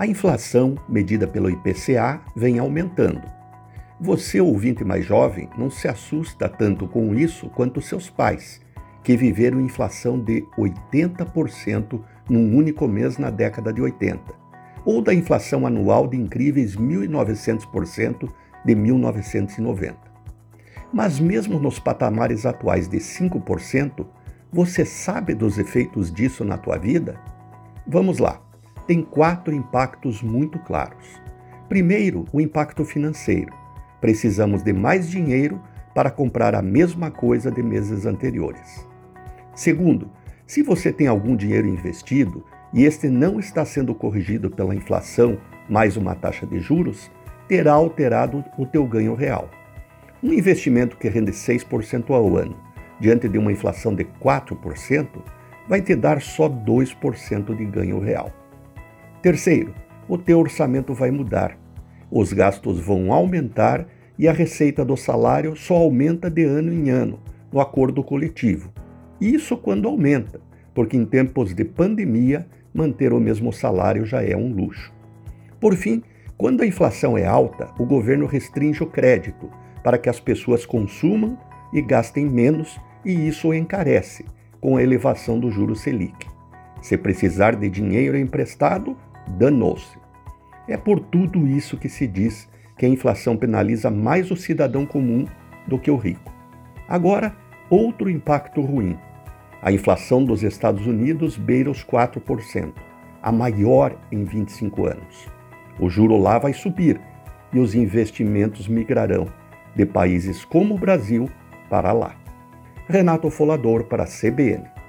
A inflação, medida pelo IPCA, vem aumentando. Você, ouvinte mais jovem, não se assusta tanto com isso quanto seus pais, que viveram inflação de 80% num único mês na década de 80, ou da inflação anual de incríveis 1.900% de 1990. Mas, mesmo nos patamares atuais de 5%, você sabe dos efeitos disso na tua vida? Vamos lá. Tem quatro impactos muito claros. Primeiro, o impacto financeiro. Precisamos de mais dinheiro para comprar a mesma coisa de meses anteriores. Segundo, se você tem algum dinheiro investido e este não está sendo corrigido pela inflação mais uma taxa de juros, terá alterado o teu ganho real. Um investimento que rende 6% ao ano, diante de uma inflação de 4%, vai te dar só 2% de ganho real. Terceiro, o teu orçamento vai mudar. Os gastos vão aumentar e a receita do salário só aumenta de ano em ano, no acordo coletivo. Isso quando aumenta, porque em tempos de pandemia, manter o mesmo salário já é um luxo. Por fim, quando a inflação é alta, o governo restringe o crédito para que as pessoas consumam e gastem menos, e isso encarece com a elevação do juro Selic. Se precisar de dinheiro emprestado, danou-se. É por tudo isso que se diz que a inflação penaliza mais o cidadão comum do que o rico. Agora, outro impacto ruim. A inflação dos Estados Unidos beira os 4%, a maior em 25 anos. O juro lá vai subir e os investimentos migrarão de países como o Brasil para lá. Renato Folador para a CBN.